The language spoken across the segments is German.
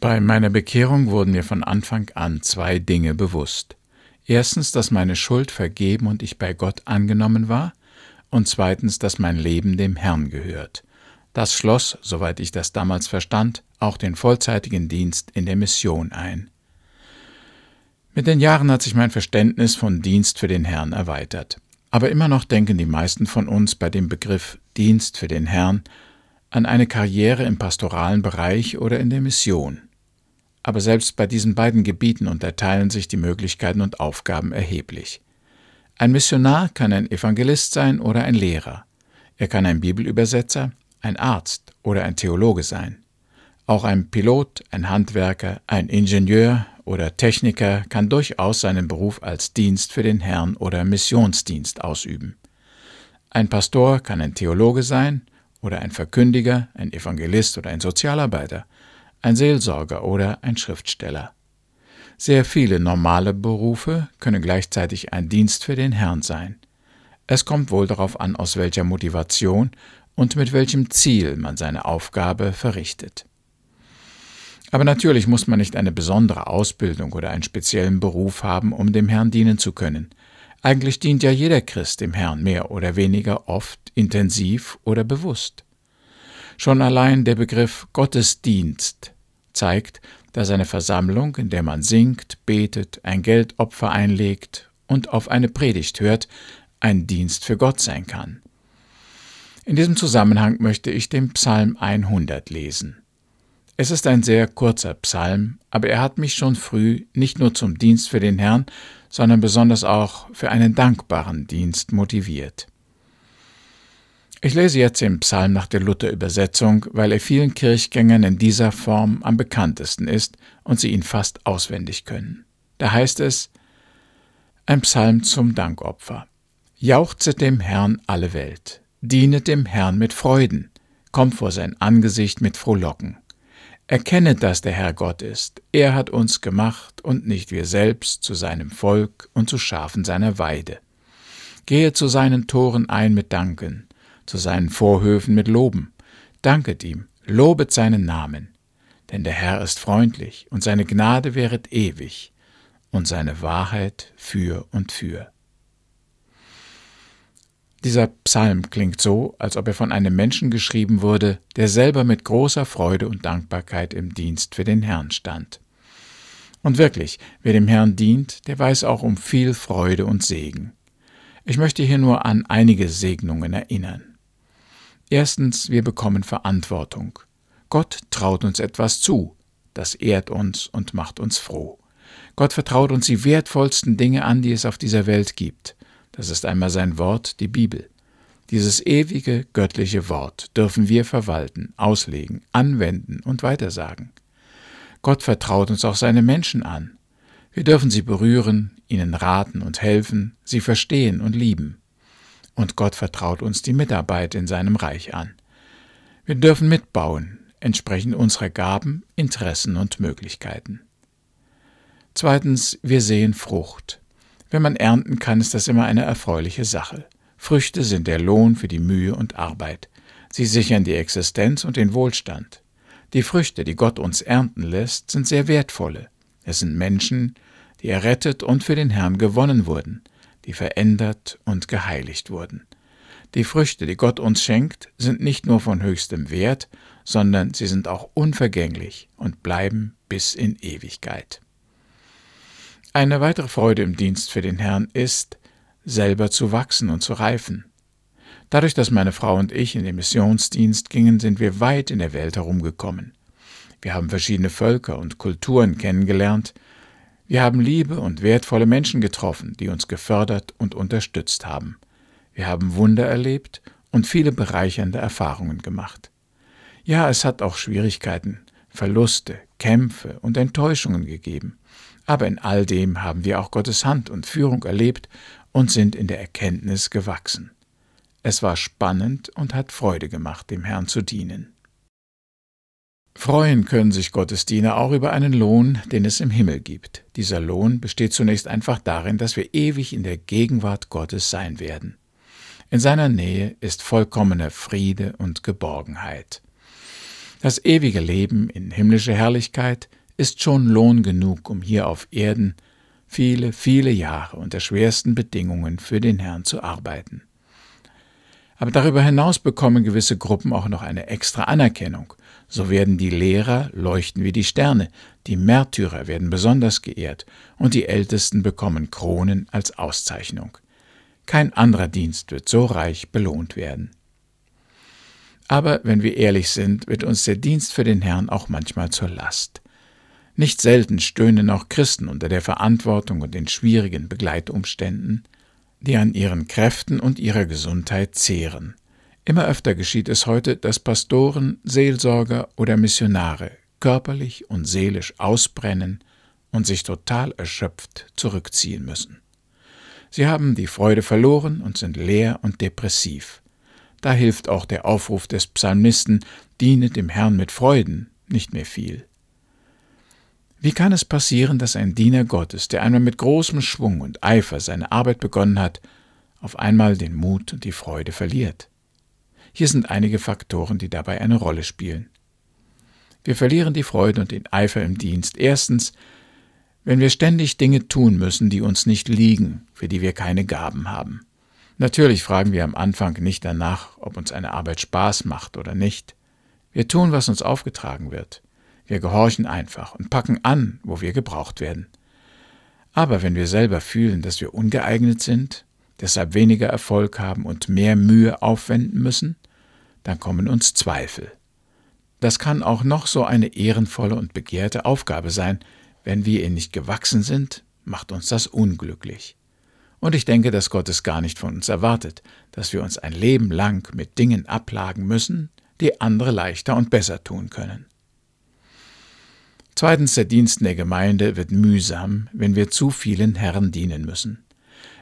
Bei meiner Bekehrung wurden mir von Anfang an zwei Dinge bewusst. Erstens, dass meine Schuld vergeben und ich bei Gott angenommen war, und zweitens, dass mein Leben dem Herrn gehört. Das schloss, soweit ich das damals verstand, auch den vollzeitigen Dienst in der Mission ein. Mit den Jahren hat sich mein Verständnis von Dienst für den Herrn erweitert. Aber immer noch denken die meisten von uns bei dem Begriff Dienst für den Herrn an eine Karriere im pastoralen Bereich oder in der Mission aber selbst bei diesen beiden Gebieten unterteilen sich die Möglichkeiten und Aufgaben erheblich. Ein Missionar kann ein Evangelist sein oder ein Lehrer. Er kann ein Bibelübersetzer, ein Arzt oder ein Theologe sein. Auch ein Pilot, ein Handwerker, ein Ingenieur oder Techniker kann durchaus seinen Beruf als Dienst für den Herrn oder Missionsdienst ausüben. Ein Pastor kann ein Theologe sein oder ein Verkündiger, ein Evangelist oder ein Sozialarbeiter – ein Seelsorger oder ein Schriftsteller. Sehr viele normale Berufe können gleichzeitig ein Dienst für den Herrn sein. Es kommt wohl darauf an, aus welcher Motivation und mit welchem Ziel man seine Aufgabe verrichtet. Aber natürlich muss man nicht eine besondere Ausbildung oder einen speziellen Beruf haben, um dem Herrn dienen zu können. Eigentlich dient ja jeder Christ dem Herrn mehr oder weniger oft, intensiv oder bewusst. Schon allein der Begriff Gottesdienst zeigt, dass eine Versammlung, in der man singt, betet, ein Geldopfer einlegt und auf eine Predigt hört, ein Dienst für Gott sein kann. In diesem Zusammenhang möchte ich den Psalm 100 lesen. Es ist ein sehr kurzer Psalm, aber er hat mich schon früh nicht nur zum Dienst für den Herrn, sondern besonders auch für einen dankbaren Dienst motiviert. Ich lese jetzt den Psalm nach der Luther-Übersetzung, weil er vielen Kirchgängern in dieser Form am bekanntesten ist und sie ihn fast auswendig können. Da heißt es, ein Psalm zum Dankopfer. Jauchzet dem Herrn alle Welt, dienet dem Herrn mit Freuden, kommt vor sein Angesicht mit Frohlocken. Erkennet, dass der Herr Gott ist, er hat uns gemacht und nicht wir selbst zu seinem Volk und zu Schafen seiner Weide. Gehe zu seinen Toren ein mit Danken, zu seinen Vorhöfen mit Loben. Danket ihm, lobet seinen Namen. Denn der Herr ist freundlich, und seine Gnade wäret ewig, und seine Wahrheit für und für. Dieser Psalm klingt so, als ob er von einem Menschen geschrieben wurde, der selber mit großer Freude und Dankbarkeit im Dienst für den Herrn stand. Und wirklich, wer dem Herrn dient, der weiß auch um viel Freude und Segen. Ich möchte hier nur an einige Segnungen erinnern. Erstens, wir bekommen Verantwortung. Gott traut uns etwas zu, das ehrt uns und macht uns froh. Gott vertraut uns die wertvollsten Dinge an, die es auf dieser Welt gibt. Das ist einmal sein Wort, die Bibel. Dieses ewige, göttliche Wort dürfen wir verwalten, auslegen, anwenden und weitersagen. Gott vertraut uns auch seine Menschen an. Wir dürfen sie berühren, ihnen raten und helfen, sie verstehen und lieben und Gott vertraut uns die Mitarbeit in seinem Reich an. Wir dürfen mitbauen, entsprechend unserer Gaben, Interessen und Möglichkeiten. Zweitens, wir sehen Frucht. Wenn man ernten kann, ist das immer eine erfreuliche Sache. Früchte sind der Lohn für die Mühe und Arbeit. Sie sichern die Existenz und den Wohlstand. Die Früchte, die Gott uns ernten lässt, sind sehr wertvolle. Es sind Menschen, die errettet und für den Herrn gewonnen wurden die verändert und geheiligt wurden. Die Früchte, die Gott uns schenkt, sind nicht nur von höchstem Wert, sondern sie sind auch unvergänglich und bleiben bis in Ewigkeit. Eine weitere Freude im Dienst für den Herrn ist, selber zu wachsen und zu reifen. Dadurch, dass meine Frau und ich in den Missionsdienst gingen, sind wir weit in der Welt herumgekommen. Wir haben verschiedene Völker und Kulturen kennengelernt, wir haben liebe und wertvolle Menschen getroffen, die uns gefördert und unterstützt haben. Wir haben Wunder erlebt und viele bereichernde Erfahrungen gemacht. Ja, es hat auch Schwierigkeiten, Verluste, Kämpfe und Enttäuschungen gegeben. Aber in all dem haben wir auch Gottes Hand und Führung erlebt und sind in der Erkenntnis gewachsen. Es war spannend und hat Freude gemacht, dem Herrn zu dienen. Freuen können sich Gottesdiener auch über einen Lohn, den es im Himmel gibt. Dieser Lohn besteht zunächst einfach darin, dass wir ewig in der Gegenwart Gottes sein werden. In seiner Nähe ist vollkommener Friede und Geborgenheit. Das ewige Leben in himmlischer Herrlichkeit ist schon Lohn genug, um hier auf Erden viele, viele Jahre unter schwersten Bedingungen für den Herrn zu arbeiten. Aber darüber hinaus bekommen gewisse Gruppen auch noch eine extra Anerkennung. So werden die Lehrer leuchten wie die Sterne, die Märtyrer werden besonders geehrt und die Ältesten bekommen Kronen als Auszeichnung. Kein anderer Dienst wird so reich belohnt werden. Aber wenn wir ehrlich sind, wird uns der Dienst für den Herrn auch manchmal zur Last. Nicht selten stöhnen auch Christen unter der Verantwortung und den schwierigen Begleitumständen, die an ihren Kräften und ihrer Gesundheit zehren. Immer öfter geschieht es heute, dass Pastoren, Seelsorger oder Missionare körperlich und seelisch ausbrennen und sich total erschöpft zurückziehen müssen. Sie haben die Freude verloren und sind leer und depressiv. Da hilft auch der Aufruf des Psalmisten, diene dem Herrn mit Freuden, nicht mehr viel. Wie kann es passieren, dass ein Diener Gottes, der einmal mit großem Schwung und Eifer seine Arbeit begonnen hat, auf einmal den Mut und die Freude verliert? Hier sind einige Faktoren, die dabei eine Rolle spielen. Wir verlieren die Freude und den Eifer im Dienst. Erstens, wenn wir ständig Dinge tun müssen, die uns nicht liegen, für die wir keine Gaben haben. Natürlich fragen wir am Anfang nicht danach, ob uns eine Arbeit Spaß macht oder nicht. Wir tun, was uns aufgetragen wird. Wir gehorchen einfach und packen an, wo wir gebraucht werden. Aber wenn wir selber fühlen, dass wir ungeeignet sind, deshalb weniger Erfolg haben und mehr Mühe aufwenden müssen, dann kommen uns Zweifel. Das kann auch noch so eine ehrenvolle und begehrte Aufgabe sein, wenn wir ihr nicht gewachsen sind, macht uns das unglücklich. Und ich denke, dass Gott es gar nicht von uns erwartet, dass wir uns ein Leben lang mit Dingen ablagen müssen, die andere leichter und besser tun können. Zweitens, der Dienst in der Gemeinde wird mühsam, wenn wir zu vielen Herren dienen müssen.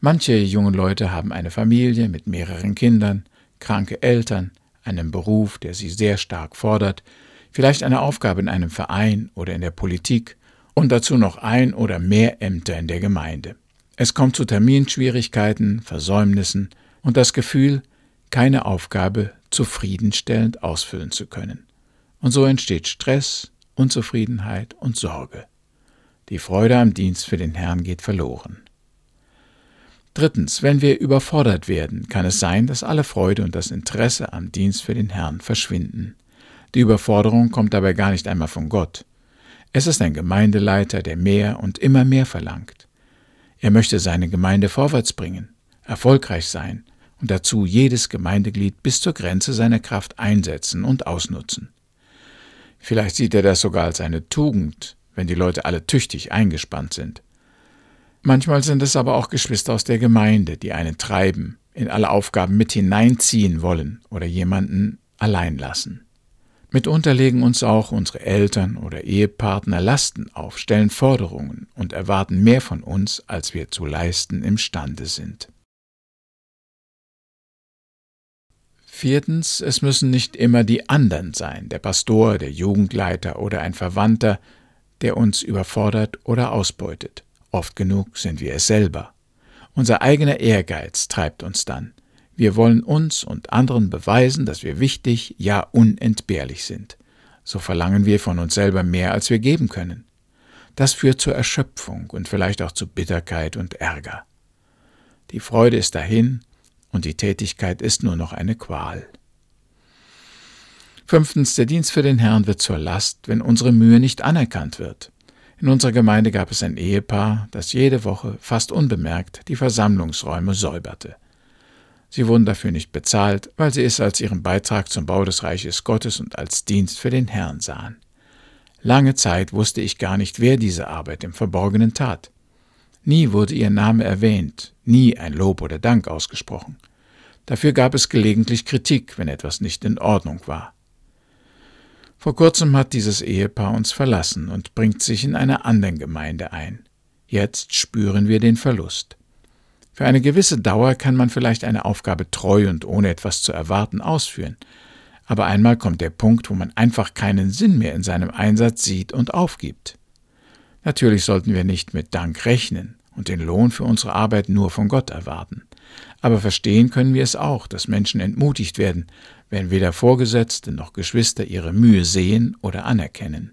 Manche junge Leute haben eine Familie mit mehreren Kindern, kranke Eltern, einen Beruf, der sie sehr stark fordert, vielleicht eine Aufgabe in einem Verein oder in der Politik und dazu noch ein oder mehr Ämter in der Gemeinde. Es kommt zu Terminschwierigkeiten, Versäumnissen und das Gefühl, keine Aufgabe zufriedenstellend ausfüllen zu können. Und so entsteht Stress, Unzufriedenheit und Sorge. Die Freude am Dienst für den Herrn geht verloren. Drittens, wenn wir überfordert werden, kann es sein, dass alle Freude und das Interesse am Dienst für den Herrn verschwinden. Die Überforderung kommt dabei gar nicht einmal von Gott. Es ist ein Gemeindeleiter, der mehr und immer mehr verlangt. Er möchte seine Gemeinde vorwärts bringen, erfolgreich sein und dazu jedes Gemeindeglied bis zur Grenze seiner Kraft einsetzen und ausnutzen. Vielleicht sieht er das sogar als eine Tugend, wenn die Leute alle tüchtig eingespannt sind. Manchmal sind es aber auch Geschwister aus der Gemeinde, die einen treiben, in alle Aufgaben mit hineinziehen wollen oder jemanden allein lassen. Mitunter legen uns auch unsere Eltern oder Ehepartner Lasten auf, stellen Forderungen und erwarten mehr von uns, als wir zu leisten imstande sind. Viertens, es müssen nicht immer die anderen sein, der Pastor, der Jugendleiter oder ein Verwandter, der uns überfordert oder ausbeutet. Oft genug sind wir es selber. Unser eigener Ehrgeiz treibt uns dann. Wir wollen uns und anderen beweisen, dass wir wichtig, ja unentbehrlich sind. So verlangen wir von uns selber mehr, als wir geben können. Das führt zur Erschöpfung und vielleicht auch zu Bitterkeit und Ärger. Die Freude ist dahin, und die Tätigkeit ist nur noch eine Qual. Fünftens, der Dienst für den Herrn wird zur Last, wenn unsere Mühe nicht anerkannt wird. In unserer Gemeinde gab es ein Ehepaar, das jede Woche fast unbemerkt die Versammlungsräume säuberte. Sie wurden dafür nicht bezahlt, weil sie es als ihren Beitrag zum Bau des Reiches Gottes und als Dienst für den Herrn sahen. Lange Zeit wusste ich gar nicht, wer diese Arbeit im Verborgenen tat. Nie wurde ihr Name erwähnt, nie ein Lob oder Dank ausgesprochen. Dafür gab es gelegentlich Kritik, wenn etwas nicht in Ordnung war. Vor kurzem hat dieses Ehepaar uns verlassen und bringt sich in einer anderen Gemeinde ein. Jetzt spüren wir den Verlust. Für eine gewisse Dauer kann man vielleicht eine Aufgabe treu und ohne etwas zu erwarten ausführen, aber einmal kommt der Punkt, wo man einfach keinen Sinn mehr in seinem Einsatz sieht und aufgibt. Natürlich sollten wir nicht mit Dank rechnen und den Lohn für unsere Arbeit nur von Gott erwarten. Aber verstehen können wir es auch, dass Menschen entmutigt werden, wenn weder Vorgesetzte noch Geschwister ihre Mühe sehen oder anerkennen.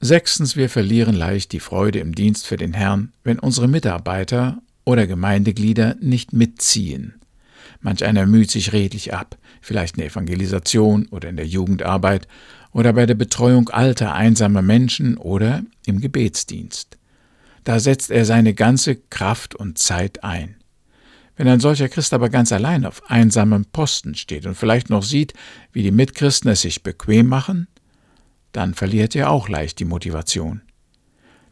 Sechstens, wir verlieren leicht die Freude im Dienst für den Herrn, wenn unsere Mitarbeiter oder Gemeindeglieder nicht mitziehen. Manch einer müht sich redlich ab, vielleicht in der Evangelisation oder in der Jugendarbeit oder bei der Betreuung alter, einsamer Menschen oder im Gebetsdienst. Da setzt er seine ganze Kraft und Zeit ein. Wenn ein solcher Christ aber ganz allein auf einsamem Posten steht und vielleicht noch sieht, wie die Mitchristen es sich bequem machen, dann verliert er auch leicht die Motivation.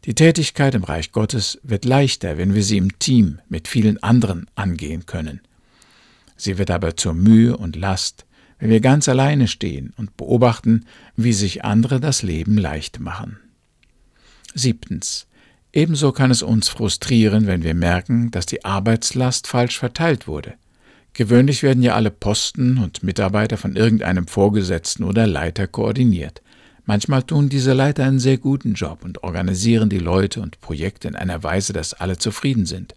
Die Tätigkeit im Reich Gottes wird leichter, wenn wir sie im Team mit vielen anderen angehen können. Sie wird aber zur Mühe und Last, wenn wir ganz alleine stehen und beobachten, wie sich andere das Leben leicht machen. Siebtens. Ebenso kann es uns frustrieren, wenn wir merken, dass die Arbeitslast falsch verteilt wurde. Gewöhnlich werden ja alle Posten und Mitarbeiter von irgendeinem Vorgesetzten oder Leiter koordiniert. Manchmal tun diese Leiter einen sehr guten Job und organisieren die Leute und Projekte in einer Weise, dass alle zufrieden sind.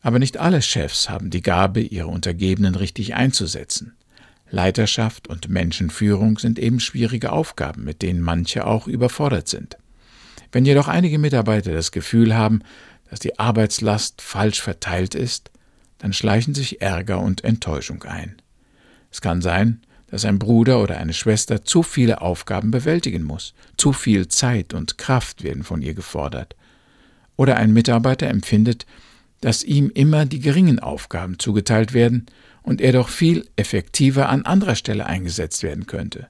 Aber nicht alle Chefs haben die Gabe, ihre Untergebenen richtig einzusetzen. Leiterschaft und Menschenführung sind eben schwierige Aufgaben, mit denen manche auch überfordert sind. Wenn jedoch einige Mitarbeiter das Gefühl haben, dass die Arbeitslast falsch verteilt ist, dann schleichen sich Ärger und Enttäuschung ein. Es kann sein, dass ein Bruder oder eine Schwester zu viele Aufgaben bewältigen muss, zu viel Zeit und Kraft werden von ihr gefordert. Oder ein Mitarbeiter empfindet, dass ihm immer die geringen Aufgaben zugeteilt werden und er doch viel effektiver an anderer Stelle eingesetzt werden könnte.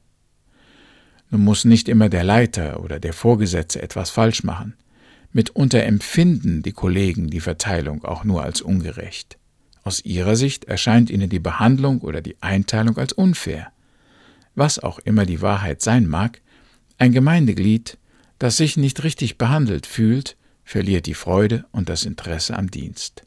Nun muss nicht immer der Leiter oder der Vorgesetzte etwas falsch machen. Mitunter empfinden die Kollegen die Verteilung auch nur als ungerecht. Aus ihrer Sicht erscheint ihnen die Behandlung oder die Einteilung als unfair. Was auch immer die Wahrheit sein mag, ein Gemeindeglied, das sich nicht richtig behandelt fühlt, verliert die Freude und das Interesse am Dienst.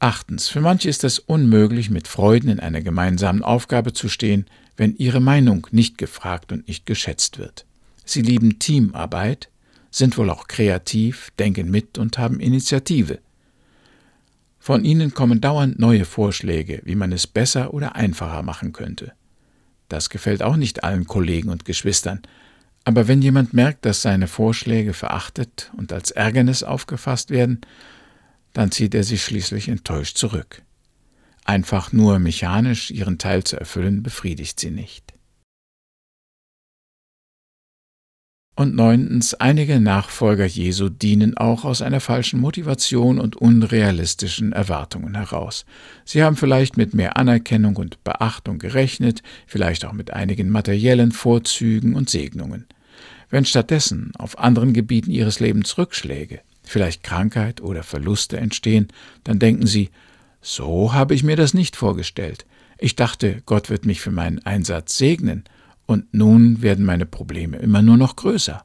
Achtens. Für manche ist es unmöglich, mit Freuden in einer gemeinsamen Aufgabe zu stehen, wenn ihre Meinung nicht gefragt und nicht geschätzt wird. Sie lieben Teamarbeit, sind wohl auch kreativ, denken mit und haben Initiative. Von ihnen kommen dauernd neue Vorschläge, wie man es besser oder einfacher machen könnte. Das gefällt auch nicht allen Kollegen und Geschwistern, aber wenn jemand merkt, dass seine Vorschläge verachtet und als Ärgernis aufgefasst werden, dann zieht er sich schließlich enttäuscht zurück. Einfach nur mechanisch ihren Teil zu erfüllen, befriedigt sie nicht. Und neuntens, einige Nachfolger Jesu dienen auch aus einer falschen Motivation und unrealistischen Erwartungen heraus. Sie haben vielleicht mit mehr Anerkennung und Beachtung gerechnet, vielleicht auch mit einigen materiellen Vorzügen und Segnungen. Wenn stattdessen auf anderen Gebieten ihres Lebens Rückschläge, vielleicht Krankheit oder Verluste entstehen, dann denken sie, so habe ich mir das nicht vorgestellt. Ich dachte, Gott wird mich für meinen Einsatz segnen, und nun werden meine Probleme immer nur noch größer.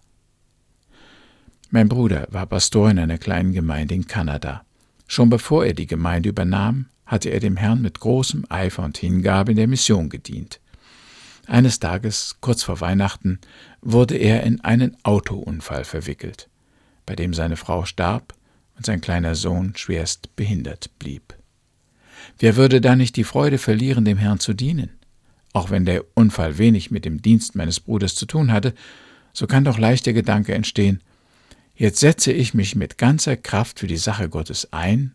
Mein Bruder war Pastor in einer kleinen Gemeinde in Kanada. Schon bevor er die Gemeinde übernahm, hatte er dem Herrn mit großem Eifer und Hingabe in der Mission gedient. Eines Tages, kurz vor Weihnachten, wurde er in einen Autounfall verwickelt, bei dem seine Frau starb und sein kleiner Sohn schwerst behindert blieb. Wer würde da nicht die Freude verlieren, dem Herrn zu dienen? Auch wenn der Unfall wenig mit dem Dienst meines Bruders zu tun hatte, so kann doch leicht der Gedanke entstehen, jetzt setze ich mich mit ganzer Kraft für die Sache Gottes ein,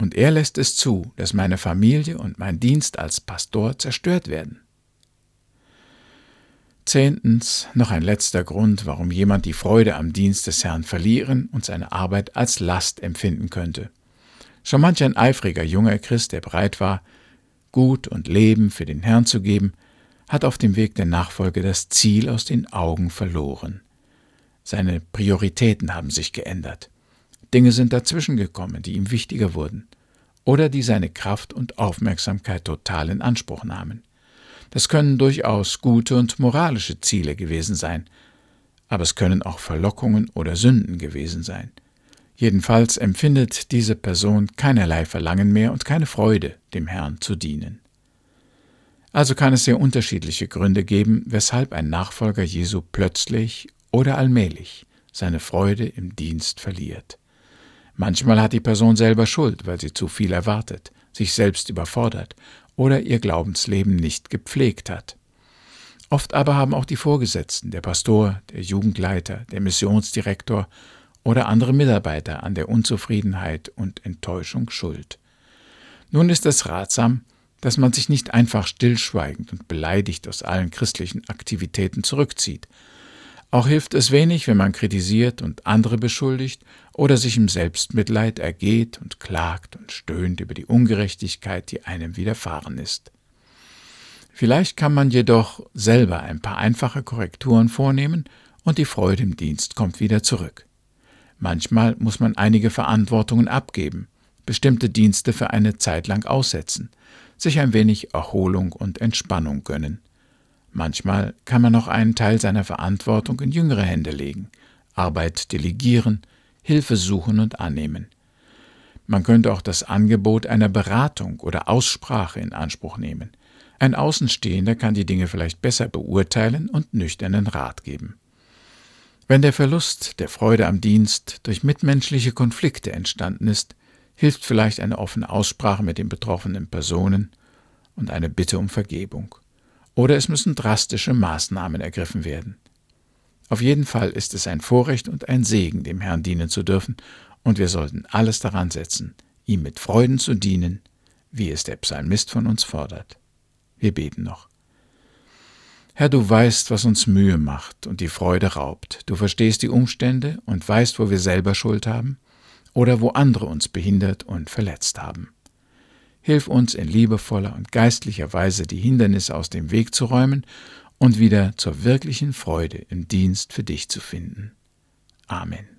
und er lässt es zu, dass meine Familie und mein Dienst als Pastor zerstört werden. Zehntens, noch ein letzter Grund, warum jemand die Freude am Dienst des Herrn verlieren und seine Arbeit als Last empfinden könnte. Schon manch ein eifriger junger Christ, der bereit war, Gut und Leben für den Herrn zu geben, hat auf dem Weg der Nachfolge das Ziel aus den Augen verloren. Seine Prioritäten haben sich geändert. Dinge sind dazwischen gekommen, die ihm wichtiger wurden oder die seine Kraft und Aufmerksamkeit total in Anspruch nahmen. Das können durchaus gute und moralische Ziele gewesen sein, aber es können auch Verlockungen oder Sünden gewesen sein. Jedenfalls empfindet diese Person keinerlei Verlangen mehr und keine Freude, dem Herrn zu dienen. Also kann es sehr unterschiedliche Gründe geben, weshalb ein Nachfolger Jesu plötzlich oder allmählich seine Freude im Dienst verliert. Manchmal hat die Person selber Schuld, weil sie zu viel erwartet, sich selbst überfordert oder ihr Glaubensleben nicht gepflegt hat. Oft aber haben auch die Vorgesetzten, der Pastor, der Jugendleiter, der Missionsdirektor oder andere Mitarbeiter an der Unzufriedenheit und Enttäuschung Schuld. Nun ist es ratsam, dass man sich nicht einfach stillschweigend und beleidigt aus allen christlichen Aktivitäten zurückzieht. Auch hilft es wenig, wenn man kritisiert und andere beschuldigt oder sich im Selbstmitleid ergeht und klagt und stöhnt über die Ungerechtigkeit, die einem widerfahren ist. Vielleicht kann man jedoch selber ein paar einfache Korrekturen vornehmen und die Freude im Dienst kommt wieder zurück. Manchmal muss man einige Verantwortungen abgeben, bestimmte Dienste für eine Zeit lang aussetzen, sich ein wenig Erholung und Entspannung gönnen. Manchmal kann man noch einen Teil seiner Verantwortung in jüngere Hände legen, Arbeit delegieren, Hilfe suchen und annehmen. Man könnte auch das Angebot einer Beratung oder Aussprache in Anspruch nehmen. Ein Außenstehender kann die Dinge vielleicht besser beurteilen und nüchternen Rat geben. Wenn der Verlust der Freude am Dienst durch mitmenschliche Konflikte entstanden ist, hilft vielleicht eine offene Aussprache mit den betroffenen Personen und eine Bitte um Vergebung. Oder es müssen drastische Maßnahmen ergriffen werden. Auf jeden Fall ist es ein Vorrecht und ein Segen, dem Herrn dienen zu dürfen, und wir sollten alles daran setzen, ihm mit Freuden zu dienen, wie es der Psalmist von uns fordert. Wir beten noch. Herr, du weißt, was uns Mühe macht und die Freude raubt. Du verstehst die Umstände und weißt, wo wir selber Schuld haben oder wo andere uns behindert und verletzt haben. Hilf uns in liebevoller und geistlicher Weise die Hindernisse aus dem Weg zu räumen und wieder zur wirklichen Freude im Dienst für dich zu finden. Amen.